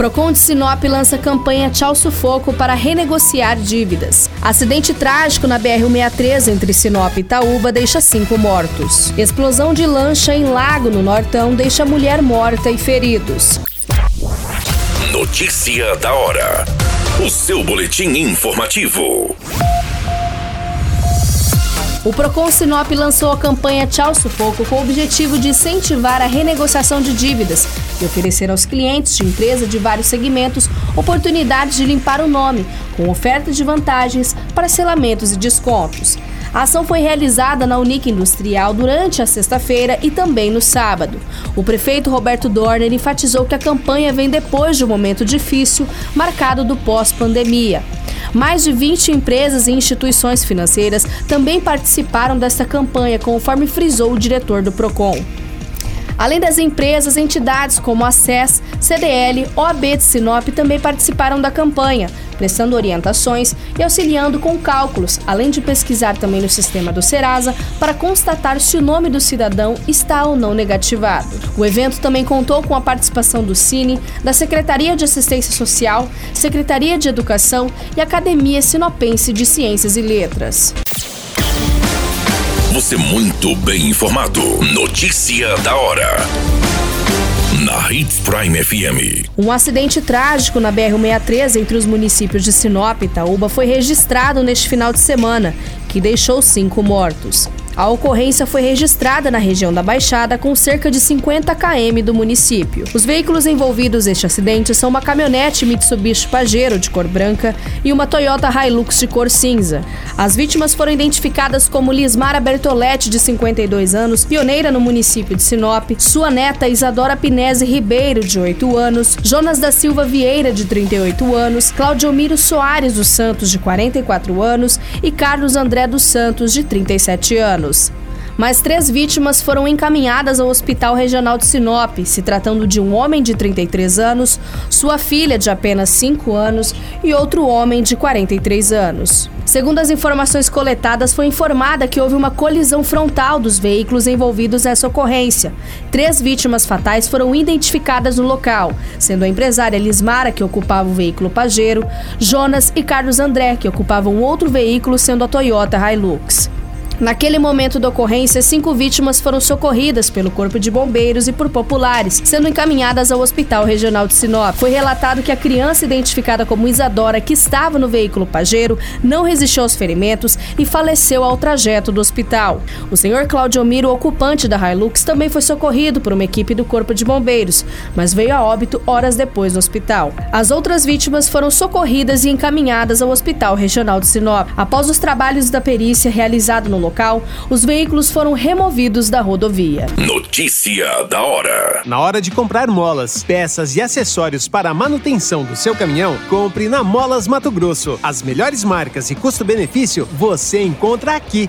Procon de Sinop lança campanha Tchau Sufoco para renegociar dívidas. Acidente trágico na BR-163 entre Sinop e Itaúba deixa cinco mortos. Explosão de lancha em lago no Nortão deixa mulher morta e feridos. Notícia da hora. O seu boletim informativo. O Procon Sinop lançou a campanha Tchau Sufoco com o objetivo de incentivar a renegociação de dívidas e oferecer aos clientes de empresa de vários segmentos oportunidades de limpar o nome, com oferta de vantagens, parcelamentos e descontos. A ação foi realizada na Unique Industrial durante a sexta-feira e também no sábado. O prefeito Roberto Dorner enfatizou que a campanha vem depois de um momento difícil, marcado do pós-pandemia. Mais de 20 empresas e instituições financeiras também participaram desta campanha, conforme frisou o diretor do PROCON. Além das empresas, entidades como a SES, CDL, OAB de Sinop também participaram da campanha, prestando orientações e auxiliando com cálculos, além de pesquisar também no sistema do Serasa para constatar se o nome do cidadão está ou não negativado. O evento também contou com a participação do Cine, da Secretaria de Assistência Social, Secretaria de Educação e Academia Sinopense de Ciências e Letras. Você muito bem informado. Notícia da hora. Na Hits Prime FM. Um acidente trágico na BR-163 entre os municípios de Sinop e Itaúba foi registrado neste final de semana, que deixou cinco mortos. A ocorrência foi registrada na região da Baixada, com cerca de 50 km do município. Os veículos envolvidos neste acidente são uma caminhonete Mitsubishi Pajero de cor branca e uma Toyota Hilux de cor cinza. As vítimas foram identificadas como Lismara Bertoletti, de 52 anos, pioneira no município de Sinop, sua neta Isadora Pinese Ribeiro, de 8 anos, Jonas da Silva Vieira, de 38 anos, Claudio Miro Soares dos Santos, de 44 anos e Carlos André dos Santos, de 37 anos anos. Mais três vítimas foram encaminhadas ao Hospital Regional de Sinop, se tratando de um homem de 33 anos, sua filha de apenas 5 anos e outro homem de 43 anos. Segundo as informações coletadas, foi informada que houve uma colisão frontal dos veículos envolvidos nessa ocorrência. Três vítimas fatais foram identificadas no local, sendo a empresária Lismara, que ocupava o veículo Pajero, Jonas e Carlos André, que ocupavam outro veículo, sendo a Toyota Hilux. Naquele momento da ocorrência, cinco vítimas foram socorridas pelo Corpo de Bombeiros e por populares, sendo encaminhadas ao Hospital Regional de Sinop. Foi relatado que a criança identificada como Isadora, que estava no veículo Pajero, não resistiu aos ferimentos e faleceu ao trajeto do hospital. O senhor Claudio Miro, ocupante da Hilux, também foi socorrido por uma equipe do Corpo de Bombeiros, mas veio a óbito horas depois no hospital. As outras vítimas foram socorridas e encaminhadas ao Hospital Regional de Sinop. Após os trabalhos da perícia realizado no local, os veículos foram removidos da rodovia. Notícia da hora. Na hora de comprar molas, peças e acessórios para a manutenção do seu caminhão, compre na Molas Mato Grosso. As melhores marcas e custo-benefício você encontra aqui.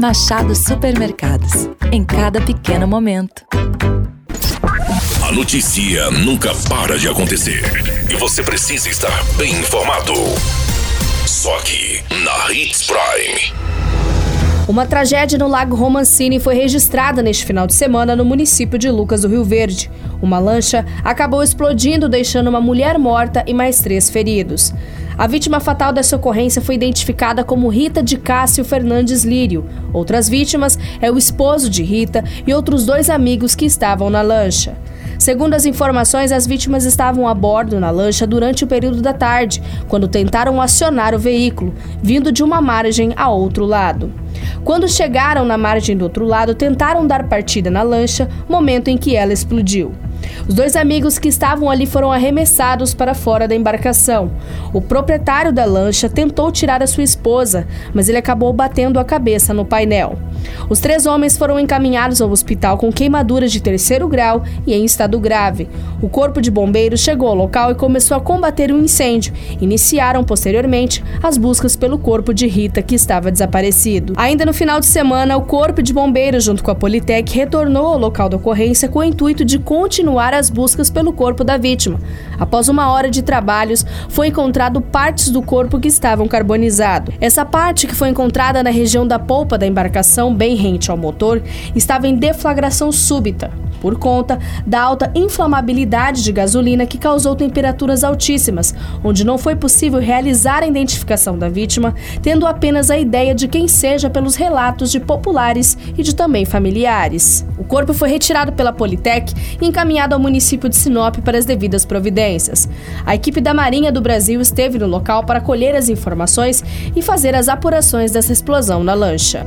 Machado Supermercados. Em cada pequeno momento. A notícia nunca para de acontecer e você precisa estar bem informado. Só aqui na Hits Prime. Uma tragédia no Lago Romancini foi registrada neste final de semana no município de Lucas do Rio Verde. Uma lancha acabou explodindo, deixando uma mulher morta e mais três feridos. A vítima fatal dessa ocorrência foi identificada como Rita de Cássio Fernandes Lírio. Outras vítimas é o esposo de Rita e outros dois amigos que estavam na lancha. Segundo as informações, as vítimas estavam a bordo na lancha durante o período da tarde, quando tentaram acionar o veículo, vindo de uma margem a outro lado. Quando chegaram na margem do outro lado, tentaram dar partida na lancha, momento em que ela explodiu. Os dois amigos que estavam ali foram arremessados para fora da embarcação. O proprietário da lancha tentou tirar a sua esposa, mas ele acabou batendo a cabeça no painel. Os três homens foram encaminhados ao hospital com queimaduras de terceiro grau e em estado grave. O corpo de bombeiros chegou ao local e começou a combater o incêndio. Iniciaram posteriormente as buscas pelo corpo de Rita, que estava desaparecido. Ainda no final de semana, o corpo de bombeiros, junto com a Politec, retornou ao local da ocorrência com o intuito de continuar as buscas pelo corpo da vítima. Após uma hora de trabalhos, foi encontrado partes do corpo que estavam carbonizados. Essa parte que foi encontrada na região da polpa da embarcação bem rente ao motor estava em deflagração súbita, por conta da alta inflamabilidade de gasolina que causou temperaturas altíssimas, onde não foi possível realizar a identificação da vítima, tendo apenas a ideia de quem seja pelos relatos de populares e de também familiares. O corpo foi retirado pela Politec e encaminhado ao município de Sinop para as devidas providências. A equipe da Marinha do Brasil esteve no local para colher as informações e fazer as apurações dessa explosão na lancha.